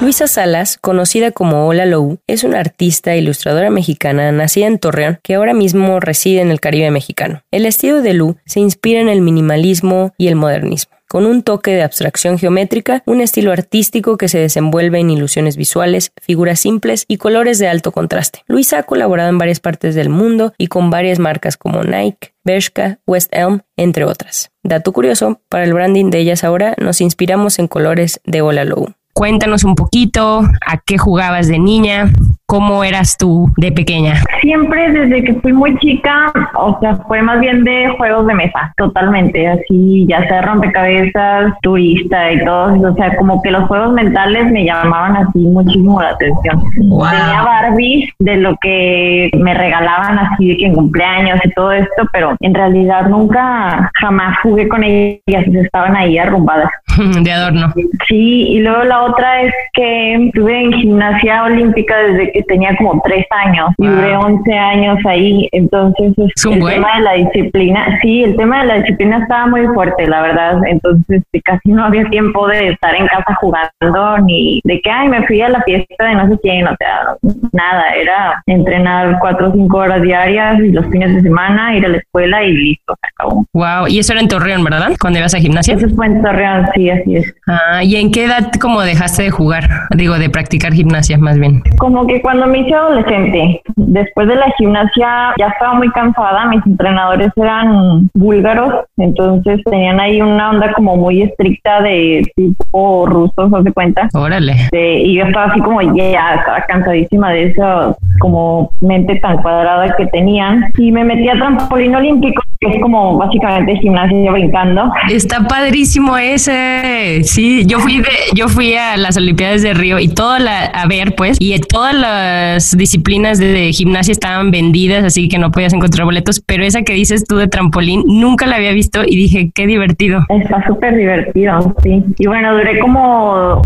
Luisa Salas, conocida como Ola Lou, es una artista e ilustradora mexicana nacida en Torreón que ahora mismo reside en el Caribe mexicano. El estilo de Lu se inspira en el minimalismo y el modernismo con un toque de abstracción geométrica, un estilo artístico que se desenvuelve en ilusiones visuales, figuras simples y colores de alto contraste. Luisa ha colaborado en varias partes del mundo y con varias marcas como Nike, Bershka, West Elm, entre otras. Dato curioso, para el branding de ellas ahora nos inspiramos en colores de Ola Low. Cuéntanos un poquito a qué jugabas de niña, cómo eras tú de pequeña. Siempre desde que fui muy chica, o sea, fue más bien de juegos de mesa, totalmente, así, ya sea rompecabezas, turista y todo, o sea, como que los juegos mentales me llamaban así muchísimo la atención. Tenía Barbies de lo que me regalaban así de que en cumpleaños y todo esto, pero en realidad nunca, jamás jugué con ellas, estaban ahí arrumbadas. de adorno. Sí, y luego la otra es que estuve en gimnasia olímpica desde que tenía como tres años y duré 11 años ahí. Entonces, ¿Es un el buen? tema de la disciplina, sí, el tema de la disciplina estaba muy fuerte, la verdad. Entonces, casi no había tiempo de estar en casa jugando ni de que, ay, me fui a la fiesta de no sé quién, o sea, nada, era entrenar cuatro o cinco horas diarias y los fines de semana, ir a la escuela y listo, se acabó. Wow, y eso era en Torreón, ¿verdad? Cuando ibas a gimnasia. Eso fue en Torreón, sí, así es. Ah, ¿y en qué edad como dejaste de jugar? Digo, de practicar gimnasia más bien. Como que cuando me hice adolescente, después de la gimnasia ya estaba muy cansada, mis entrenadores eran búlgaros, entonces tenían ahí una onda como muy estricta de tipo rusos, ¿no se cuenta? Órale. De- y yo estaba así como ya, estaba cansadísima de eso, como mente tan cuadrada que tenían. Y me metí a trampolín olímpico, que es como básicamente gimnasia brincando. Está padrísimo ese. Sí, yo fui de, yo fui a las Olimpiadas de Río y toda la a ver pues y todas las disciplinas de, de gimnasia estaban vendidas, así que no podías encontrar boletos, pero esa que dices tú de trampolín nunca la había visto y dije, qué divertido. Está súper divertido, sí. Y bueno, duré como,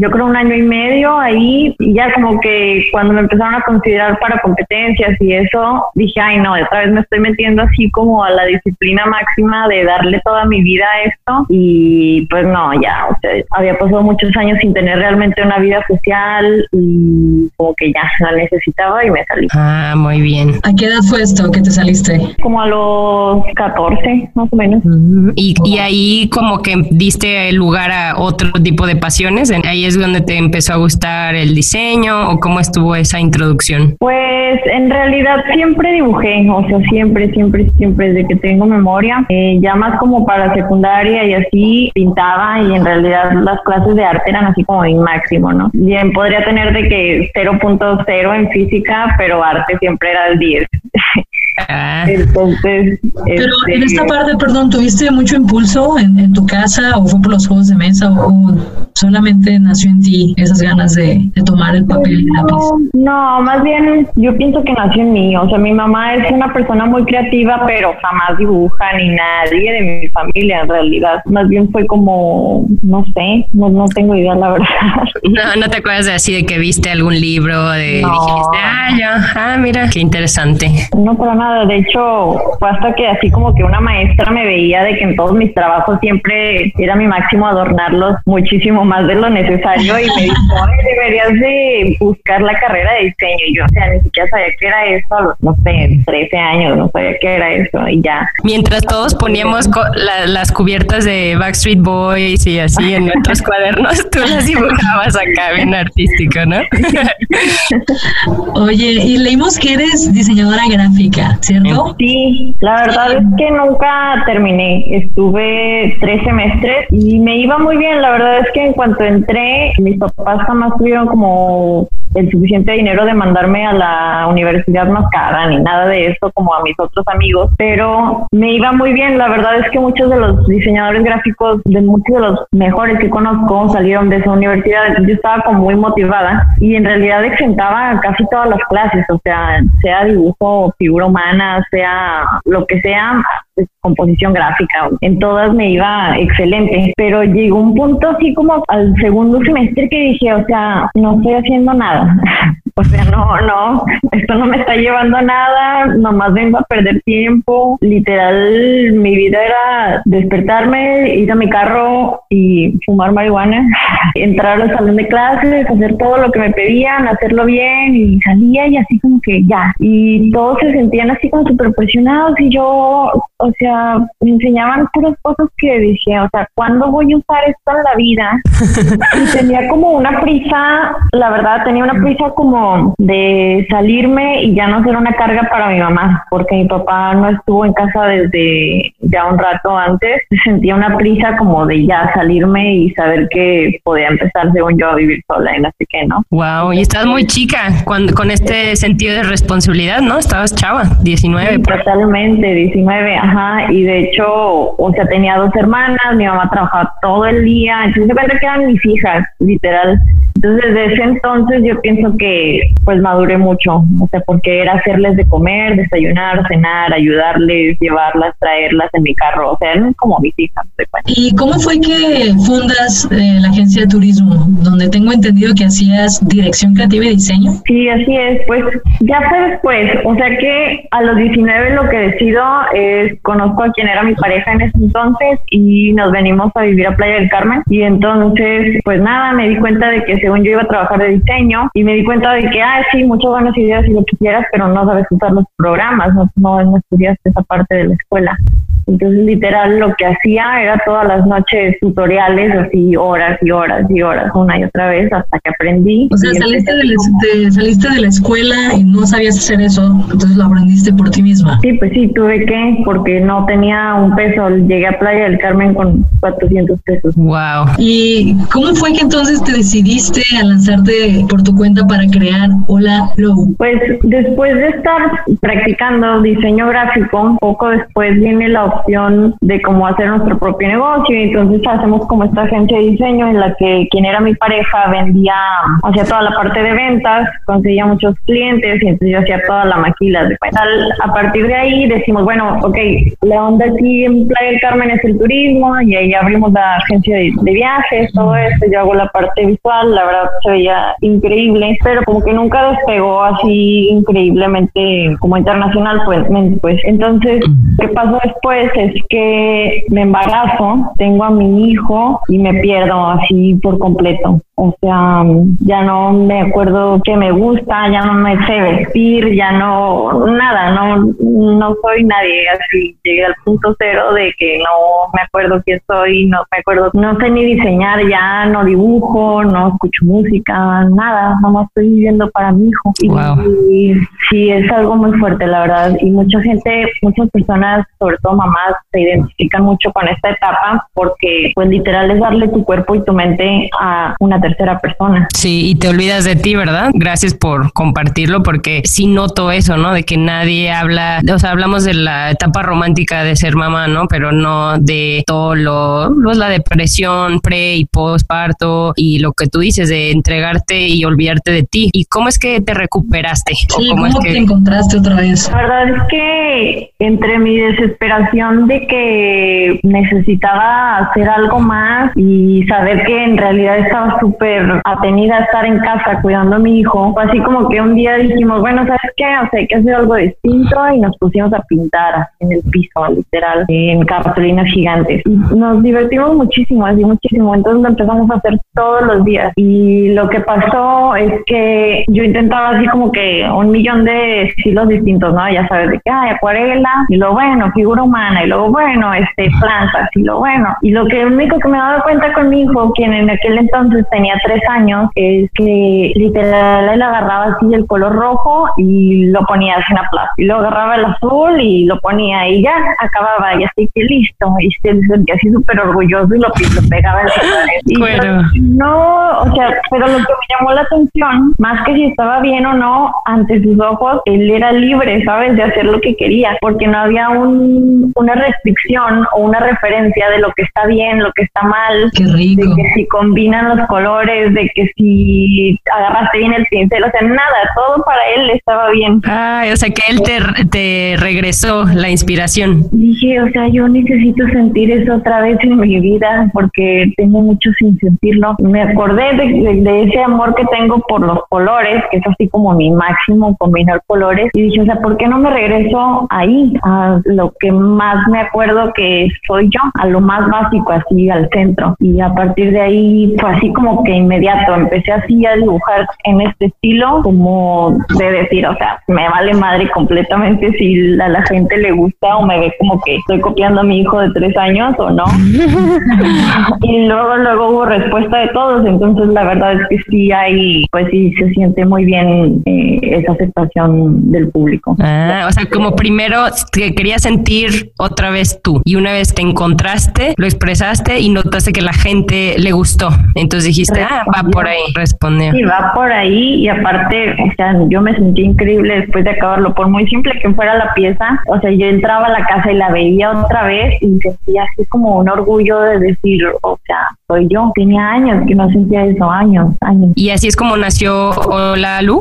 yo creo, un año y medio ahí. Y ya como que cuando me empezaron a considerar para competencias y eso, dije, ay, no, otra vez me estoy metiendo así como a la disciplina máxima de darle toda mi vida a esto. Y pues no, ya, o sea, había pasado muchos años sin tener realmente una vida social y como que ya la necesitaba y me salí. Ah, muy bien. ¿A qué edad fue esto que te saliste? Como a los 14, más o menos. Y, y ahí como que diste lugar a otro tipo de pasiones, ahí es donde te empezó a gustar el diseño o cómo estuvo esa introducción. Pues en realidad siempre dibujé, o sea, siempre, siempre, siempre, desde que tengo memoria. Eh, ya más como para secundaria y así pintaba y en realidad las clases de arte eran así como mi máximo, ¿no? Bien, podría tener de que 0.0 en física, pero arte siempre era el 10. Ah, Entonces, Pero este, en esta parte, perdón, ¿tuviste mucho impulso en, en tu casa o fue por los juegos de mesa o, o solamente nació en ti esas ganas de, de tomar el papel y el lápiz? No, más bien yo pienso que nació en mí. O sea, mi mamá es una persona muy creativa, pero jamás dibuja ni nadie de mi familia en realidad. Más bien fue como, no sé, no, no tengo idea la verdad. no, no te acuerdas de así de que viste algún libro de No. dijiste, ah, ya, ah, mira, qué interesante. No para nada. De hecho, fue hasta que así como que una maestra me veía de que en todos mis trabajos siempre era mi máximo adornarlos muchísimo más de lo necesario y me dijo, deberías de buscar la carrera de diseño. Y yo, o sea, ni siquiera sabía qué era eso a los, no sé, 13 años, no sabía qué era eso y ya. Mientras todos poníamos las cubiertas de Backstreet Boys y así en nuestros cuadernos, tú las dibujabas acá, bien artístico, ¿no? Oye, y leímos que eres diseñadora gráfica, Sí, la verdad es que nunca terminé. Estuve tres semestres y me iba muy bien. La verdad es que en cuanto entré, mis papás jamás tuvieron como el suficiente dinero de mandarme a la universidad más cara ni nada de eso como a mis otros amigos, pero me iba muy bien. La verdad es que muchos de los diseñadores gráficos, de muchos de los mejores que conozco, salieron de esa universidad. Yo estaba como muy motivada y en realidad exentaba casi todas las clases, o sea, sea dibujo, figura humana, sea lo que sea, composición gráfica, en todas me iba excelente, pero llegó un punto así como al segundo semestre que dije, o sea, no estoy haciendo nada. O sea, no, no, esto no me está llevando a nada, nomás vengo a perder tiempo. Literal, mi vida era despertarme, ir a mi carro y fumar marihuana, entrar al salón de clases, hacer todo lo que me pedían, hacerlo bien y salía y así como que ya. Y todos se sentían así como súper presionados y yo, o sea, me enseñaban puras cosas que dije, o sea, ¿cuándo voy a usar esto en la vida? Y tenía como una prisa, la verdad, tenía una prisa como de salirme y ya no ser una carga para mi mamá, porque mi papá no estuvo en casa desde ya un rato antes. Sentía una prisa como de ya salirme y saber que podía empezar, según yo, a vivir sola y así que no. Wow, y estás muy chica cuando, con este sentido de responsabilidad, ¿no? Estabas chava, 19. totalmente, 19, ajá. Y de hecho, o sea, tenía dos hermanas, mi mamá trabajaba todo el día, entonces me que eran mis hijas, literal. Entonces, desde ese entonces yo pienso que pues maduré mucho, o sea, porque era hacerles de comer, desayunar, cenar, ayudarles, llevarlas, traerlas en mi carro, o sea, eran como mis hijas. ¿Y cómo fue que fundas eh, la agencia de turismo, donde tengo entendido que hacías dirección creativa y diseño? Sí, así es, pues ya fue después, o sea que a los 19 lo que decido es, conozco a quien era mi pareja en ese entonces y nos venimos a vivir a Playa del Carmen y entonces pues nada, me di cuenta de que según yo iba a trabajar de diseño y me di cuenta de que, ah, sí, muchas buenas ideas y lo que quieras, pero no sabes usar los programas, no, no, no estudiaste esa parte de la escuela. Entonces, literal, lo que hacía era todas las noches tutoriales, así horas y horas y horas, una y otra vez, hasta que aprendí. O sea, saliste de, la, saliste de la escuela y no sabías hacer eso, entonces lo aprendiste por ti misma. Sí, pues sí, tuve que, porque no tenía un peso. Llegué a Playa del Carmen con 400 pesos. Wow. ¿Y cómo fue que entonces te decidiste a lanzarte por tu cuenta para crear Hola Low? Pues después de estar practicando diseño gráfico, un poco después viene la de cómo hacer nuestro propio negocio. Y entonces hacemos como esta agencia de diseño en la que quien era mi pareja vendía, hacía toda la parte de ventas, conseguía muchos clientes y entonces yo hacía toda la maquila de A partir de ahí decimos, bueno, ok, la onda aquí en Playa del Carmen es el turismo y ahí abrimos la agencia de, viajes, todo eso, yo hago la parte visual, la verdad se veía increíble, pero como que nunca despegó así increíblemente como internacional, pues, pues. Entonces, ¿qué pasó después? Es que me embarazo, tengo a mi hijo y me pierdo así por completo. O sea, ya no me acuerdo qué me gusta, ya no me sé vestir, ya no, nada, no, no soy nadie. Así llegué al punto cero de que no me acuerdo quién soy, no me acuerdo, no sé ni diseñar ya, no dibujo, no escucho música, nada, nomás estoy viviendo para mi hijo. Y, sí, es algo muy fuerte, la verdad. Y mucha gente, muchas personas, sobre todo mamás, se identifican mucho con esta etapa porque, pues, literal es darle tu cuerpo y tu mente a una tercera persona. Sí, y te olvidas de ti, ¿verdad? Gracias por compartirlo porque sí noto eso, ¿no? De que nadie habla, o sea, hablamos de la etapa romántica de ser mamá, ¿no? Pero no de todo lo, pues, la depresión pre y postparto y lo que tú dices de entregarte y olvidarte de ti. ¿Y cómo es que te recuperaste? Sí, ¿cómo, es que... te encontraste otra vez? La verdad es que entre mi desesperación de que necesitaba hacer algo más y saber que en realidad estaba súper atenida a estar en casa cuidando a mi hijo, fue así como que un día dijimos, bueno, ¿sabes qué? O sea, hay que hacer algo distinto y nos pusimos a pintar en el piso, literal, en cartulinas gigantes. Y nos divertimos muchísimo, así muchísimo. Entonces lo empezamos a hacer todos los días. Y lo que pasó es que yo intentaba así como que un millón de estilos distintos, ¿no? Ya sabes, de que hay acuarela, y lo bueno, figura humana, y luego bueno, este, plantas, y lo bueno. Y lo que único que me daba cuenta con mi hijo, quien en aquel entonces tenía tres años, es que literal él agarraba así el color rojo y lo ponía así en la plaza. Y luego agarraba el azul y lo ponía y ya acababa y así que listo. Y se sentía así súper orgulloso y lo, pegaba en la bueno. No, o sea, pero lo que me llamó la atención, más que si estaba bien o no, ante sus ojos, él era libre, ¿sabes? De hacer lo que quería, porque no había un, una restricción o una referencia de lo que está bien, lo que está mal. Qué rico. De que si combinan los colores, de que si agarraste bien el pincel, o sea, nada, todo para él estaba bien. Ah, o sea, que él te, te regresó la inspiración. Dije, o sea, yo necesito sentir eso otra vez en mi vida, porque tengo mucho sin sentirlo. Me acordé de, ese amor que tengo por los colores, que es así como mi máximo, combinar colores, y dije, o sea, ¿por qué no me regreso ahí, a lo que más me acuerdo que soy yo, a lo más básico, así al centro? Y a partir de ahí fue así como que inmediato, empecé así a dibujar en este estilo, como de decir, o sea, me vale madre completamente si a la gente le gusta o me ve como que estoy copiando a mi hijo de tres años o no. y luego, luego hubo respuesta de todos, entonces la verdad es que sí hay, pues sí se siente muy bien eh, esa aceptación del público. Ah, o sea, como primero que querías sentir otra vez tú y una vez te encontraste, lo expresaste y notaste que la gente le gustó. Entonces dijiste, ah, va por ahí, respondió. Sí, va por ahí y aparte, o sea, yo me sentí increíble después de acabarlo, por muy simple que fuera la pieza, o sea, yo entraba a la casa y la veía otra vez y sentía así como un orgullo de decir, o sea, soy yo. Tenía años que no sentía eso, años, años. Y así es como nació Hola Lu.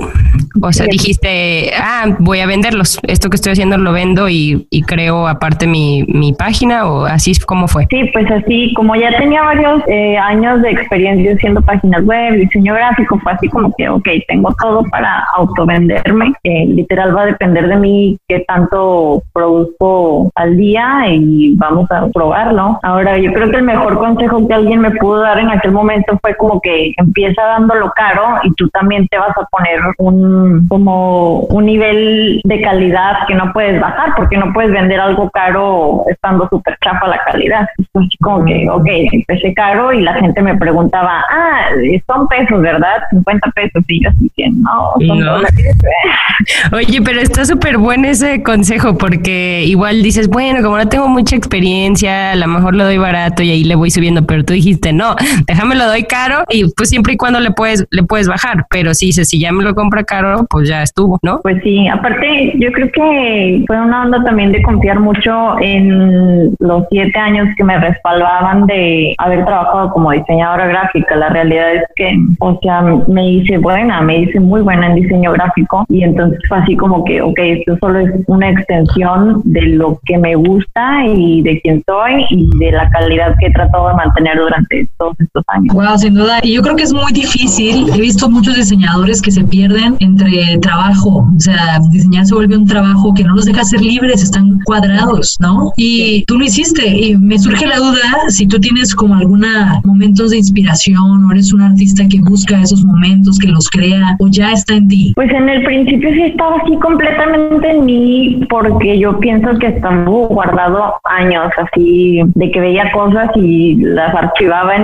O sea, dijiste, ah, voy a venderlos. Esto que estoy haciendo lo vendo y, creo aparte mi, mi, página o así es como fue. Sí, pues así, como ya tenía varios eh, años de experiencia haciendo páginas web, diseño gráfico, fue así como que, ok, tengo todo para autovenderme. Eh, literal va a depender de mí qué tanto produzco al día y vamos a probarlo. Ahora, yo creo que el mejor consejo que alguien me pudo dar en aquel momento fue como que empieza dándolo caro y tú también te vas a poner un como un nivel de calidad que no puedes bajar porque no puedes vender algo caro estando súper chafa la calidad. Entonces, como que, ok, empecé caro y la gente me preguntaba, ah, son pesos, ¿verdad? 50 pesos y yo así que no, son Oye, pero está súper bueno ese consejo porque igual dices, bueno, como no tengo mucha experiencia, a lo mejor lo doy barato y ahí le voy subiendo, pero tú dijiste, no, déjame lo doy caro y pues siempre y cuando le puedes, le puedes bajar, pero si dices, si ya me lo compra caro, pues ya estuvo, ¿no? Pues sí, aparte yo creo que fue una onda también de confiar mucho en los siete años que me respaldaban de haber trabajado como diseñadora gráfica. La realidad es que, o sea, me hice buena, me hice muy buena en diseño gráfico y entonces fue así como que, ok, esto solo es una extensión de lo que me gusta y de quién soy y de la calidad que he tratado de mantener durante todos estos años. Wow, sin duda. Y yo creo que es muy difícil. He visto muchos diseñadores que se pierden entre trabajo. O sea, diseñar se vuelve un trabajo que no los deja ser libres, están cuadrados, ¿no? Y tú lo hiciste. Y me surge la duda si tú tienes como alguna momentos de inspiración o eres un artista que busca esos momentos, que los crea o ya está en ti. Pues en el principio sí estaba así completamente en mí porque yo pienso que estaba guardado años así de que veía cosas y las archivaba en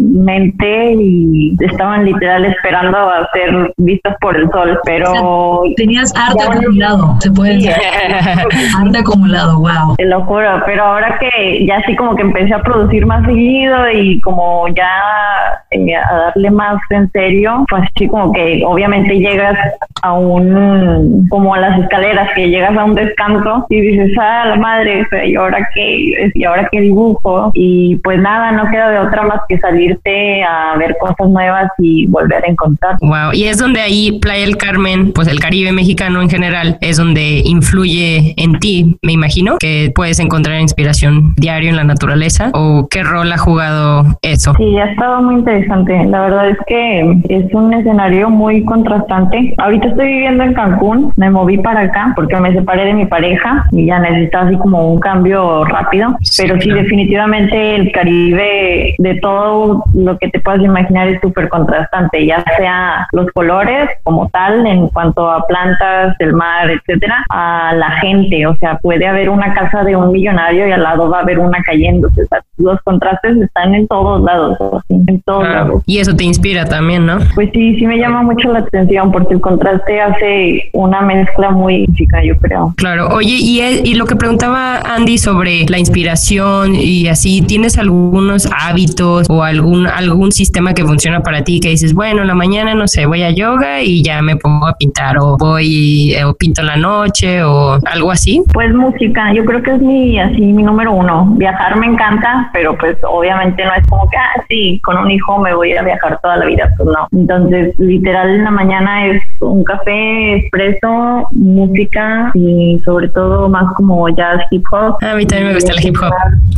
Mente y estaban literal esperando a ser vistas por el sol, pero... tenías arte acumulado, se puede decir. arte acumulado, wow. Te lo juro, pero ahora que ya así como que empecé a producir más seguido y como ya eh, a darle más en serio, pues así como que obviamente llegas a un, como a las escaleras, que llegas a un descanso y dices, ah, la madre, ¿y ahora qué? ¿Y ahora qué dibujo? Y pues nada, no queda de otra más que salirte a ver cosas nuevas y volver a encontrar. Wow, y es donde ahí Playa del Carmen, pues el Caribe mexicano en general, es donde influye en ti, me imagino, que puedes encontrar inspiración diario en la naturaleza o qué rol ha jugado eso. Sí, ha estado muy interesante. La verdad es que es un escenario muy contrastante. Ahorita estoy viviendo en Cancún, me moví para acá porque me separé de mi pareja y ya necesitaba así como un cambio rápido, pero sí definitivamente el Caribe de todo lo que te puedas imaginar es súper contrastante, ya sea los colores como tal en cuanto a plantas, el mar, etcétera, a la gente, o sea, puede haber una casa de un millonario y al lado va a haber una cayéndose, o sea, los contrastes están en todos lados, en todos lados. Y eso te inspira también, ¿no? Pues sí, sí me llama mucho la atención porque el contraste hace una mezcla muy chica, yo creo. Claro, oye, y, y lo que preguntaba Andy sobre la inspiración y así, ¿tienes algunos hábitos o algún, algún sistema que funciona para ti que dices, bueno, en la mañana, no sé, voy a yoga y ya me pongo a pintar o voy eh, o pinto la noche o algo así? Pues música, yo creo que es mi, así, mi número uno. Viajar me encanta, pero pues obviamente no es como que, ah, sí, con un hijo me voy a viajar toda la vida, pues no. Entonces, literal, en la mañana es un café, expreso, música y sobre todo más como jazz, hip hop. A mí también me gusta el hip hop.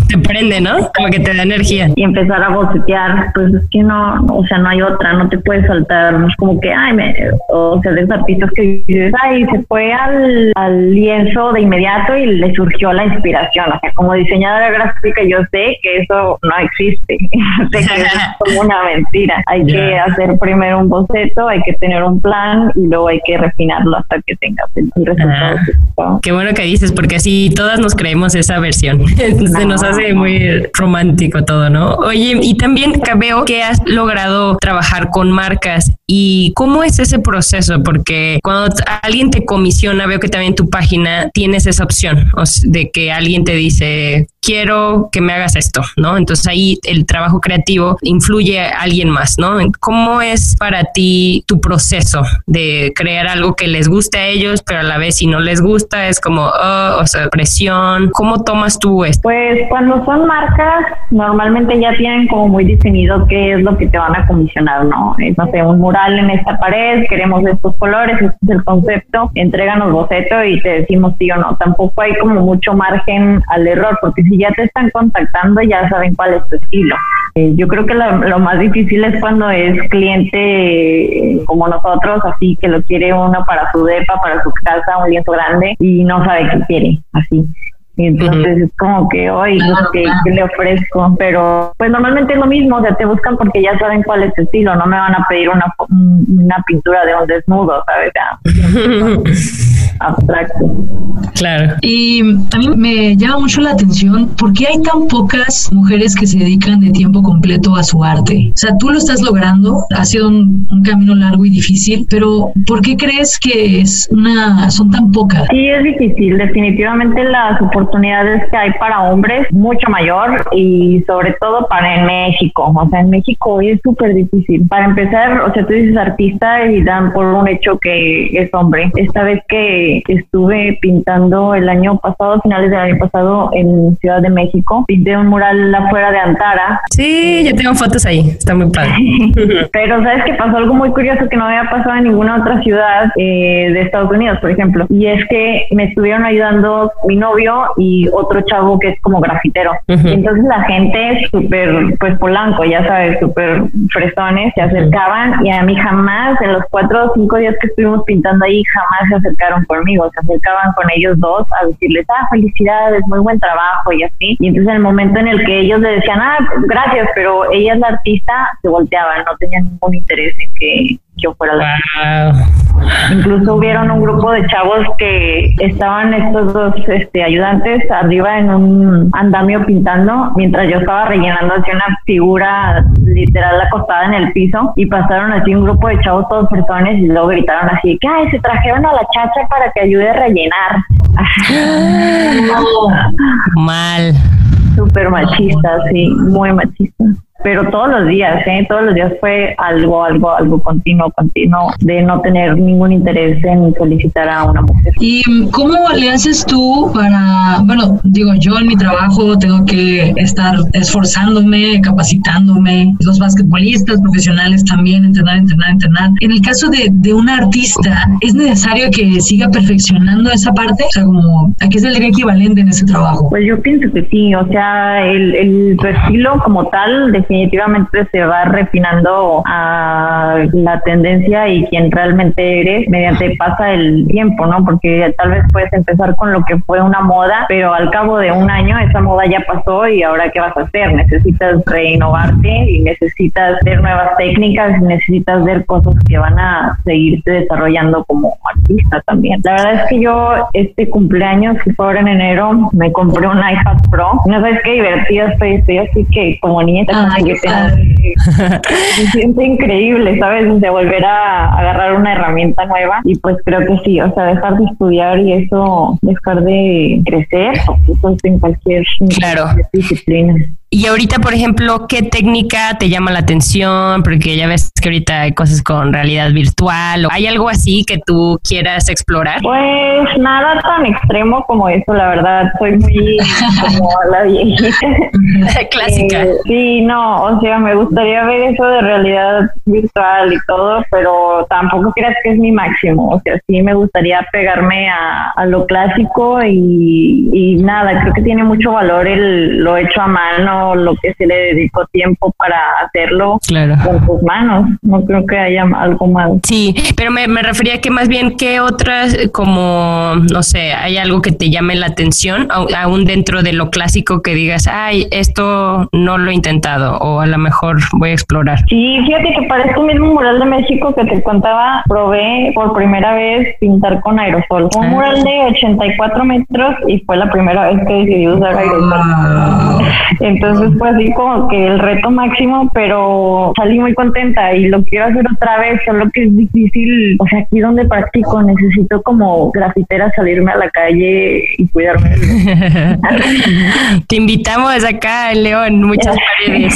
Te prende, ¿no? Como que te da energía. Y empezar a bocetear, pues es que no, o sea, no hay otra, no te puedes saltar. Como que, ay, me, o sea, de artistas que dices, ay, se fue al, al lienzo de inmediato y le surgió la inspiración. O sea, como diseñadora gráfica, yo sé que eso no existe. sé que es como una mentira. Hay que hacer primero un boceto, hay que tener un plan y luego hay que refinarlo hasta que tengas el, resultado. Ah, qué bueno que dices, porque así todas nos creemos esa versión. Se nos hace muy romántico todo, ¿no? Oye, y también veo que has logrado trabajar con marcas y cómo es ese proceso, porque cuando alguien te comisiona, veo que también tu página tienes esa opción de que alguien te dice, quiero que me hagas esto, ¿no? Entonces ahí el trabajo creativo influye a alguien más, ¿no? ¿Cómo es para ti tu proceso de crear algo que les guste a ellos, pero a la vez si no les gusta es como, oh, o sea, presión? ¿Cómo tomas tú esto? Pues cuando son marcas, normalmente ya tienen como muy definido qué es lo que te van a comisionar, ¿no? Es, no sé, un mural en esta pared, queremos estos colores, este es el concepto, entréganos boceto y te decimos sí o no. Tampoco hay como mucho margen al error, porque si ya te están contactando, ya saben cuál es tu estilo. Eh, yo creo que lo, más difícil es cuando es cliente eh, como nosotros, así que lo quiere uno para su depa, para su casa, un lienzo grande y no sabe qué quiere, así. Y entonces es como que, hoy ¿qué, le ofrezco? Pero pues normalmente es lo mismo, o sea, te buscan porque ya saben cuál es tu estilo, no me van a pedir una, una pintura de un desnudo, ¿sabes? abstracto. Claro. Y a mí me llama mucho la atención por qué hay tan pocas mujeres que se dedican de tiempo completo a su arte. O sea, tú lo estás logrando, ha sido un, camino largo y difícil, pero ¿por qué crees que es una son tan pocas? Sí, es difícil. Definitivamente las oportunidades que hay para hombres mucho mayor y sobre todo para en México. O sea, en México es súper difícil. Para empezar, o sea, tú dices artista y dan por un hecho que es hombre. Esta vez que estuve pintando el año pasado, finales del año pasado, en Ciudad de México. Pinté un mural afuera de Antara. Sí, yo tengo fotos ahí, está muy padre. Pero sabes que pasó algo muy curioso que no había pasado en ninguna otra ciudad eh, de Estados Unidos, por ejemplo. Y es que me estuvieron ayudando mi novio y otro chavo que es como grafitero. Entonces la gente súper, pues polanco, ya sabes, súper fresones, se acercaban y a mí jamás, en los cuatro o cinco días que estuvimos pintando ahí, jamás se acercaron por se acercaban con ellos dos a decirles, ah, felicidades, muy buen trabajo y así. Y entonces en el momento en el que ellos le decían, ah, gracias, pero ella es la artista, se volteaban, no tenían ningún interés en que yo fuera la Incluso hubieron un grupo de chavos que estaban estos dos este, ayudantes arriba en un andamio pintando mientras yo estaba rellenando así una figura literal acostada en el piso y pasaron así un grupo de chavos todos personas y luego gritaron así que ay se trajeron a la chacha para que ayude a rellenar. Mal. Súper machista, sí, muy machista pero todos los días, ¿eh? todos los días fue algo, algo, algo continuo, continuo, de no tener ningún interés en solicitar a una mujer. ¿Y cómo le haces tú para, bueno, digo, yo en mi trabajo tengo que estar esforzándome, capacitándome, los basquetbolistas profesionales también, entrenar, entrenar, entrenar. En el caso de, de un artista, ¿es necesario que siga perfeccionando esa parte? O sea, como, ¿a qué es el equivalente en ese trabajo? Pues yo pienso que sí, o sea, el, el estilo como tal, de definitivamente se va refinando a la tendencia y quien realmente eres mediante pasa el tiempo, ¿no? Porque tal vez puedes empezar con lo que fue una moda, pero al cabo de un año esa moda ya pasó y ahora qué vas a hacer? Necesitas reinnovarte y necesitas ver nuevas técnicas necesitas ver cosas que van a seguirte desarrollando como artista también. La verdad es que yo este cumpleaños, que fue ahora en enero, me compré un iPad Pro. No sabes qué divertida estoy, estoy así que como niña se siente increíble, ¿sabes? De volver a agarrar una herramienta nueva y pues creo que sí, o sea, dejar de estudiar y eso, dejar de crecer, pues en cualquier disciplina. Y ahorita, por ejemplo, ¿qué técnica te llama la atención? Porque ya ves que ahorita hay cosas con realidad virtual. ¿o ¿Hay algo así que tú quieras explorar? Pues nada tan extremo como eso, la verdad. Soy muy como la viejita. Clásica. Eh, sí, no, o sea, me gustaría ver eso de realidad virtual y todo, pero tampoco creas que es mi máximo. O sea, sí me gustaría pegarme a, a lo clásico y, y nada, creo que tiene mucho valor el lo hecho a mano lo que se le dedicó tiempo para hacerlo con sus manos. No creo que haya algo más. Sí, pero me, me refería que más bien que otras, como, no sé, hay algo que te llame la atención, aún dentro de lo clásico que digas, ay, esto no lo he intentado o a lo mejor voy a explorar. Sí, fíjate que para este mismo mural de México que te contaba, probé por primera vez pintar con aerosol. Un ah. mural de 84 metros y fue la primera vez que decidí usar aerosol. Entonces, entonces fue así como que el reto máximo, pero salí muy contenta y lo quiero hacer otra vez, solo que es difícil, o sea, aquí donde practico necesito como grafitera salirme a la calle y cuidarme. Te invitamos acá en León, muchas paredes.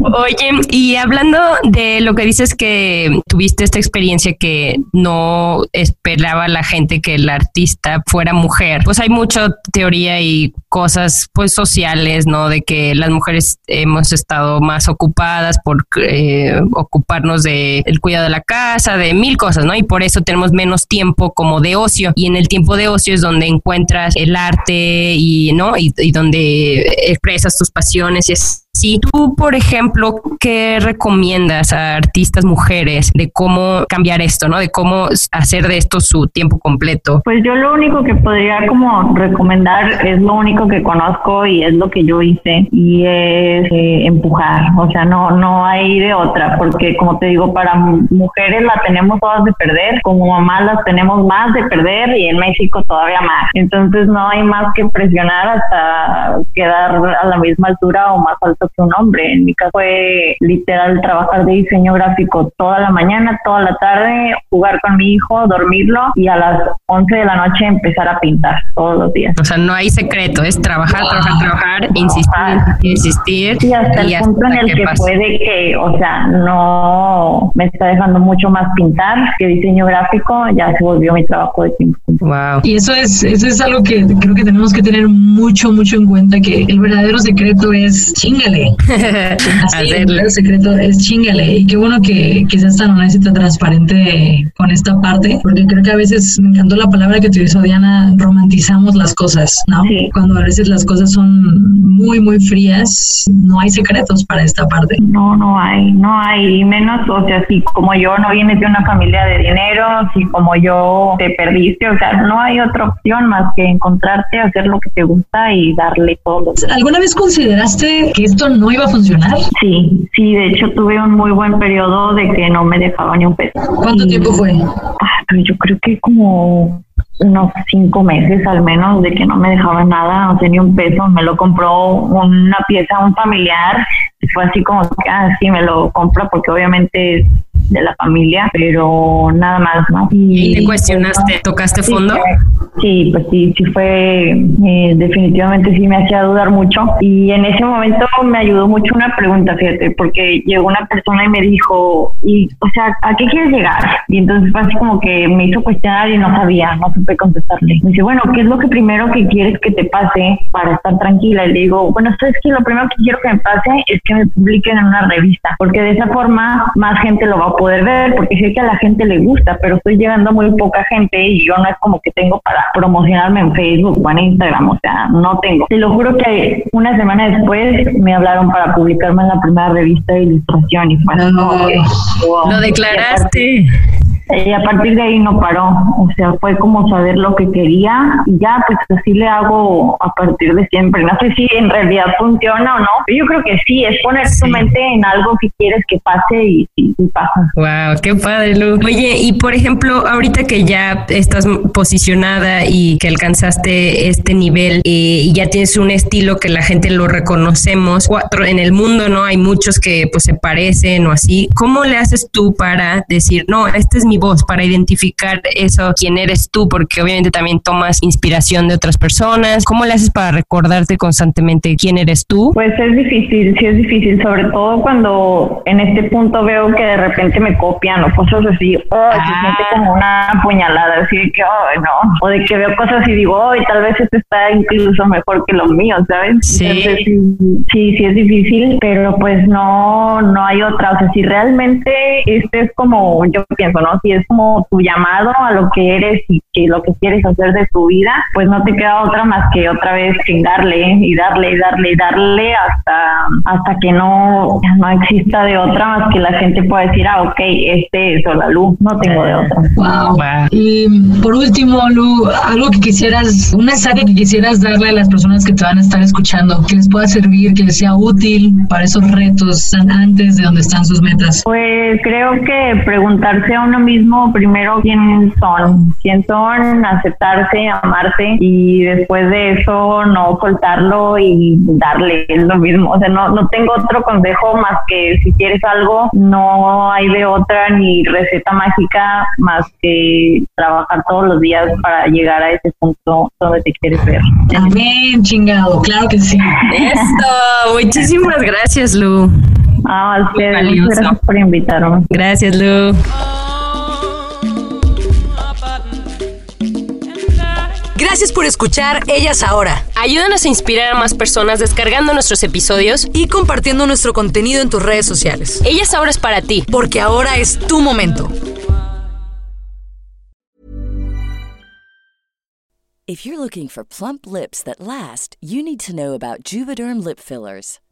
Oye, y hablando de lo que dices que tuviste esta experiencia que no esperaba la gente que el artista fuera mujer, pues hay mucha teoría y cosas pues sociales, ¿no? De que las mujeres hemos estado más ocupadas por eh, ocuparnos de el cuidado de la casa, de mil cosas, ¿no? Y por eso tenemos menos tiempo como de ocio. Y en el tiempo de ocio es donde encuentras el arte y, ¿no? Y, y donde expresas tus pasiones y es si tú, por ejemplo, ¿qué recomiendas a artistas mujeres de cómo cambiar esto, ¿no? De cómo hacer de esto su tiempo completo. Pues yo lo único que podría como recomendar es lo único que conozco y es lo que yo hice y es eh, empujar, o sea, no no hay de otra, porque como te digo, para mujeres la tenemos todas de perder, como mamás las tenemos más de perder y en México todavía más. Entonces no hay más que presionar hasta quedar a la misma altura o más alto que un hombre. En mi caso fue literal trabajar de diseño gráfico toda la mañana, toda la tarde, jugar con mi hijo, dormirlo y a las 11 de la noche empezar a pintar todos los días. O sea, no hay secreto, es trabajar, trabajar, trabajar, insistir, insistir. Y hasta el punto en el que, puede que, o sea, no me está dejando mucho más pintar que diseño gráfico, ya se volvió mi trabajo de tiempo. Wow. Y eso es, eso es algo que creo que tenemos que tener mucho, mucho en cuenta, que el verdadero secreto es chingale Así, el secreto es chingale. Y qué bueno que, que seas tan honesto y tan transparente con esta parte, porque creo que a veces, me encantó la palabra que utilizó Diana, romantizamos las cosas, ¿no? Cuando a veces las cosas son muy, muy frías, no hay secretos para esta parte. No, no hay, no hay, menos, o sea, si como yo no vienes de una familia de dinero, si como yo te perdiste, o sea, no hay otra opción más que encontrarte, hacer lo que te gusta y darle todo. ¿Alguna vez consideraste que esto no iba a funcionar? Sí, sí, de hecho tuve un muy buen periodo de que no me dejaba ni un peso. ¿Cuánto tiempo fue? Ah, yo creo que como unos cinco meses al menos de que no me dejaba nada, no tenía un peso, me lo compró una pieza, un familiar, y fue así como que, ah, sí, me lo compra porque obviamente de la familia, pero nada más, ¿no? ¿Y, te cuestionaste, tocaste fondo? Sí, pues sí, sí fue, eh, definitivamente sí me hacía dudar mucho y en ese momento me ayudó mucho una pregunta, fíjate, porque llegó una persona y me dijo, y, o sea, ¿a qué quieres llegar? Y entonces fue así como que me hizo cuestionar y no sabía, no supe contestarle. Me dice, bueno, ¿qué es lo que primero que quieres que te pase para estar tranquila? Y le digo, bueno, ¿sabes que Lo primero que quiero que me pase es que me publiquen en una revista, porque de esa forma más gente lo va a poder ver, porque sé que a la gente le gusta, pero estoy llegando a muy poca gente y yo no es como que tengo para promocionarme en Facebook o en Instagram, o sea, no tengo. Te lo juro que una semana después me hablaron para publicarme en la primera revista de ilustración y fue Lo declaraste. Y a partir de ahí no paró, o sea, fue como saber lo que quería y ya, pues así le hago a partir de siempre. No sé si en realidad funciona o no, pero yo creo que sí, es poner tu mente en algo que quieres que pase y, y, pasa. Wow, qué padre, Lu. Oye, y por ejemplo, ahorita que ya estás posicionada y que alcanzaste este nivel eh, y ya tienes un estilo que la gente lo reconocemos, cuatro en el mundo, ¿no? Hay muchos que pues se parecen o así. ¿Cómo le haces tú para decir, no, este es mi voz para identificar eso, quién eres tú, porque obviamente también tomas inspiración de otras personas. ¿Cómo le haces para recordarte constantemente quién eres tú? Pues es difícil, sí es difícil, sobre todo cuando en este punto veo que de repente me copian o cosas así, oh, se ah. siente como una puñalada, así de que, oh, no, o de que veo cosas y digo, oh, tal vez esto está incluso mejor que lo mío, ¿sabes? Sí. sí, sí es difícil, pero pues no, no hay otra, o sea, si realmente este es como, yo pienso, ¿no? Si es como tu llamado a lo que eres y que lo que quieres hacer de tu vida, pues no te queda otra más que otra vez que darle y darle y darle y darle hasta, hasta que no, no exista de otra más que la gente pueda decir, ah, ok, este es la luz, no tengo de otra. Wow. Y por último, Lu, algo que quisieras, un mensaje que quisieras darle a las personas que te van a estar escuchando, que les pueda servir, que les sea útil para esos retos antes de donde están sus metas. Pues creo que preguntarse a uno mismo primero quién son, quién son, aceptarse, amarse y después de eso no soltarlo y darle lo mismo. O sea, no, no tengo otro consejo más que si quieres algo, no hay de otra ni receta mágica más que trabajar todos los días para llegar a ese punto donde te quieres ver. Amén, chingado, claro que sí. Esto, muchísimas gracias, Lu. Ah, gracias por invitarme. Gracias, Lu. Gracias por escuchar Ellas Ahora. Ayúdanos a inspirar a más personas descargando nuestros episodios y compartiendo nuestro contenido en tus redes sociales. Ellas Ahora es para ti. Porque ahora es tu momento. If you're looking for plump lips that last, you need to know about Juvederm lip fillers.